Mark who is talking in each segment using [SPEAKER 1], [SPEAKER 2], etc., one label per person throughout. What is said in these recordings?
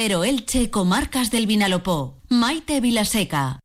[SPEAKER 1] Pero Elche, Comarcas del Vinalopó. Maite Vilaseca.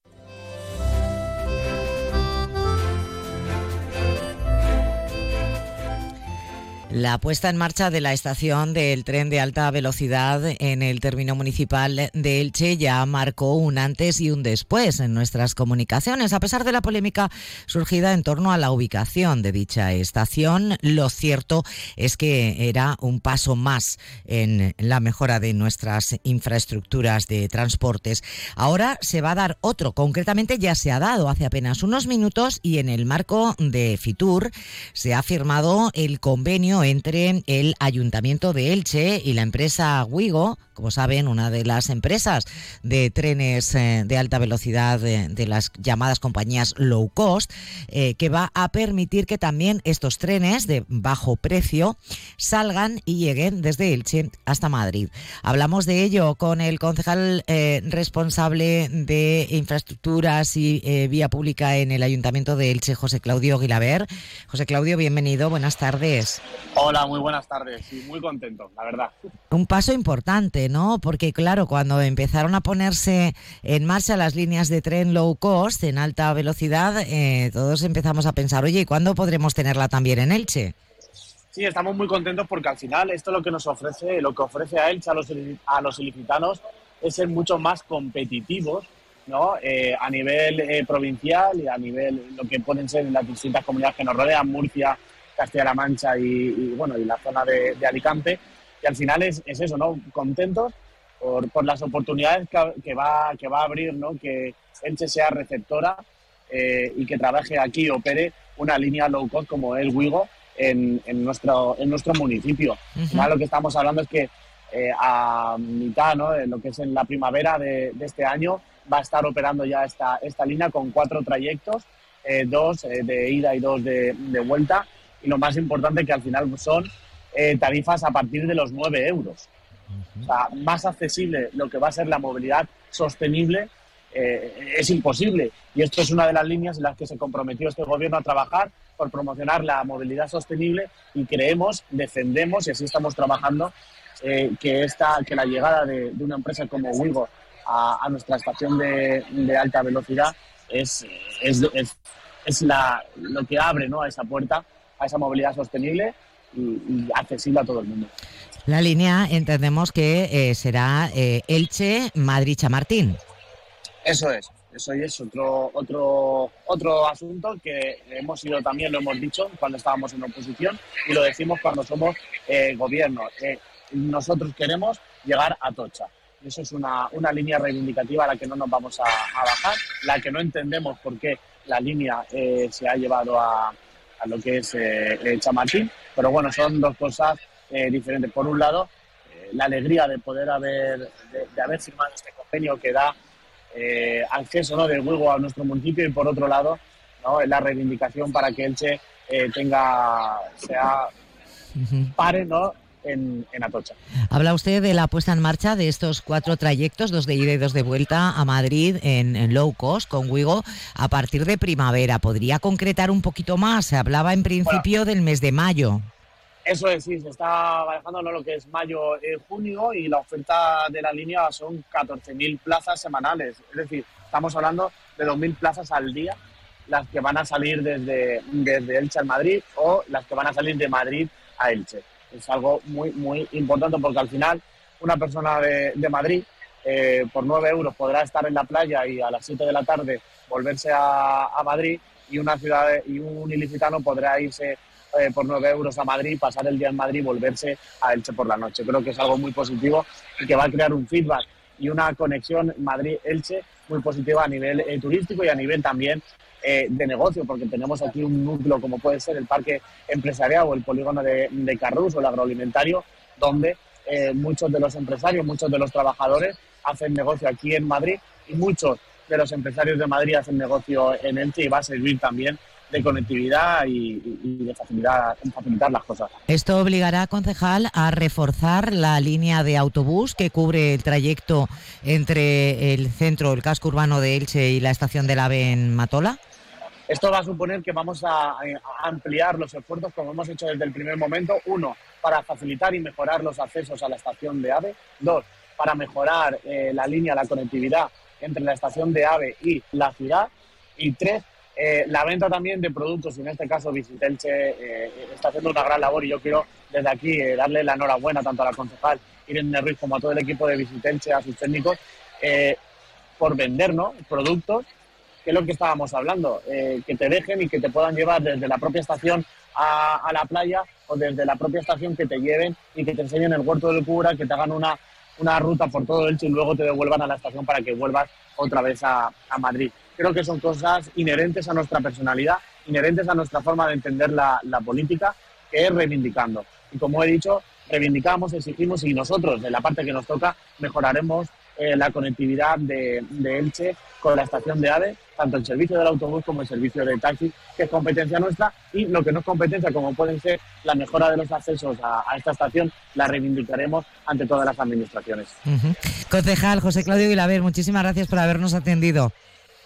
[SPEAKER 2] La puesta en marcha de la estación del tren de alta velocidad en el término municipal de Elche ya marcó un antes y un después en nuestras comunicaciones. A pesar de la polémica surgida en torno a la ubicación de dicha estación, lo cierto es que era un paso más en la mejora de nuestras infraestructuras de transportes. Ahora se va a dar otro, concretamente ya se ha dado hace apenas unos minutos y en el marco de Fitur se ha firmado el convenio entre el Ayuntamiento de Elche y la empresa Wigo, como saben, una de las empresas de trenes eh, de alta velocidad de, las llamadas compañías low cost, eh, que va a permitir que también estos trenes de bajo precio salgan y lleguen desde Elche hasta Madrid. Hablamos de ello con el concejal eh, responsable de infraestructuras y vía pública en el Ayuntamiento de Elche, José Claudio Guilaber. José Claudio, bienvenido, buenas tardes.
[SPEAKER 3] Hola, muy buenas tardes y muy contento, la verdad.
[SPEAKER 2] Un paso importante, ¿no? Porque claro, cuando empezaron a ponerse en marcha las líneas de tren low cost en alta velocidad, eh, todos empezamos a pensar, oye, ¿y cuándo podremos tenerla también en Elche?
[SPEAKER 3] Sí, estamos muy contentos porque al final esto lo que nos ofrece, lo que ofrece a Elche, a los, a los ilicitanos, es ser mucho más competitivos ¿no? Eh, a nivel eh, provincial y a nivel lo que pueden ser las distintas comunidades que nos rodean, Murcia, Castilla-La Mancha y, bueno, y la zona de, Alicante. Y al final es, es, eso, ¿no? Contentos por, por las oportunidades que, va, que va a abrir, ¿no? Que Elche sea receptora eh, y que trabaje aquí, opere una línea low cost como el Wigo en, en, nuestro, en nuestro municipio. lo que estamos hablando es que eh, a mitad, ¿no? En lo que es en la primavera de, de, este año, va a estar operando ya esta, esta línea con cuatro trayectos, eh, dos de ida y dos de, de vuelta, y lo más importante que al final son eh, tarifas a partir de los 9 euros. O sea, más accesible lo que va a ser la movilidad sostenible eh, es imposible. Y esto es una de las líneas en las que se comprometió este gobierno a trabajar por promocionar la movilidad sostenible y creemos, defendemos y así estamos trabajando eh, que, esta, que la llegada de, una empresa como Wigo a, nuestra estación de, alta velocidad es, es, es, la, lo que abre ¿no? a esa puerta a esa movilidad sostenible y, accesible a todo el mundo.
[SPEAKER 2] La línea entendemos que eh, será eh, Elche, Madrid, Chamartín.
[SPEAKER 3] Eso es, eso es otro, otro, otro asunto que hemos ido también, lo hemos dicho cuando estábamos en oposición y lo decimos cuando somos eh, gobierno. nosotros queremos llegar a Tocha. Eso es una, una, línea reivindicativa a la que no nos vamos a, a, bajar, la que no entendemos por qué la línea se ha llevado a, a lo que es eh, eh, Chamartín, pero bueno, son dos cosas eh, diferentes. Por un lado, la alegría de poder haber, de, haber firmado este convenio que da acceso ¿no? del juego a nuestro municipio y por otro lado, ¿no? la reivindicación para que Elche tenga, sea, pare, ¿no? En, Atocha.
[SPEAKER 2] Habla usted de la puesta en marcha de estos cuatro trayectos, dos de ida y dos de vuelta a Madrid en, low cost con Wigo a partir de primavera. ¿Podría concretar un poquito más? Se hablaba en principio del mes de mayo.
[SPEAKER 3] Eso es, sí, se está manejando lo que es mayo y junio y la oferta de la línea son 14.000 plazas semanales. Es decir, estamos hablando de 2.000 plazas al día, las que van a salir desde, desde Elche al Madrid o las que van a salir de Madrid a Elche es algo muy, muy importante porque al final una persona de, de Madrid eh, por 9 euros podrá estar en la playa y a las 7 de la tarde volverse a, a Madrid y una ciudad y un ilicitano podrá irse eh, por 9 euros a Madrid, pasar el día en Madrid y volverse a Elche por la noche. Creo que es algo muy positivo y que va a crear un feedback y una conexión Madrid-Elche muy positiva a nivel eh, turístico y a nivel también eh, de negocio, porque tenemos aquí un núcleo como puede ser el parque empresarial o el polígono de, de Carrus o el agroalimentario, donde eh, muchos de los empresarios, muchos de los trabajadores hacen negocio aquí en Madrid y muchos de los empresarios de Madrid hacen negocio en Elche y va a servir también de conectividad y, de facilitar, facilitar las cosas.
[SPEAKER 2] Esto obligará, concejal, a reforzar la línea de autobús que cubre el trayecto entre el centro, el casco urbano de Elche y la estación del AVE en Matola.
[SPEAKER 3] Esto va a suponer que vamos a, ampliar los esfuerzos como hemos hecho desde el primer momento. Uno, para facilitar y mejorar los accesos a la estación de AVE. Dos, para mejorar eh, la línea, la conectividad entre la estación de AVE y la ciudad. Y tres, eh, la venta también de productos, y en este caso Visitelche eh, está haciendo una gran labor y yo quiero desde aquí darle la enhorabuena tanto a la concejal Irene Ruiz como a todo el equipo de Visitelche, a sus técnicos, por vendernos productos, que es lo que estábamos hablando, que te dejen y que te puedan llevar desde la propia estación a, la playa o desde la propia estación que te lleven y que te enseñen el huerto del cura, que te hagan una, una ruta por todo el y luego te devuelvan a la estación para que vuelvas otra vez a, Madrid. Creo que son cosas inherentes a nuestra personalidad, inherentes a nuestra forma de entender la, política, que es reivindicando. Y como he dicho, reivindicamos, exigimos y nosotros, de la parte que nos toca, mejoraremos eh, la conectividad de, Elche con la estación de AVE, tanto el servicio del autobús como el servicio de taxi, que es competencia nuestra, y lo que no es competencia, como pueden ser la mejora de los accesos a, esta estación, la reivindicaremos ante todas las administraciones.
[SPEAKER 2] Concejal José Claudio Vilaver, muchísimas gracias por habernos atendido.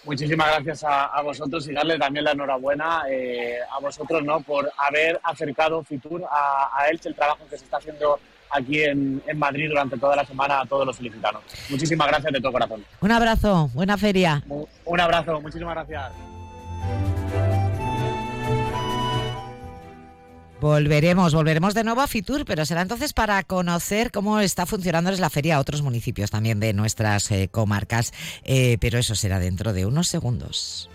[SPEAKER 3] Muchísimas gracias a, vosotros y darle también la enhorabuena eh, a vosotros ¿no? por haber acercado Fitur a, a Elche, el trabajo que se está haciendo aquí en, Madrid durante toda la semana a todos los ilicitanos. Muchísimas gracias de todo corazón.
[SPEAKER 2] Un abrazo, buena feria.
[SPEAKER 3] Un abrazo, muchísimas gracias.
[SPEAKER 2] Volveremos, volveremos de nuevo a Fitur, pero será entonces para conocer cómo está funcionando la feria a otros municipios también de nuestras eh, comarcas, eh, pero eso será dentro de unos segundos.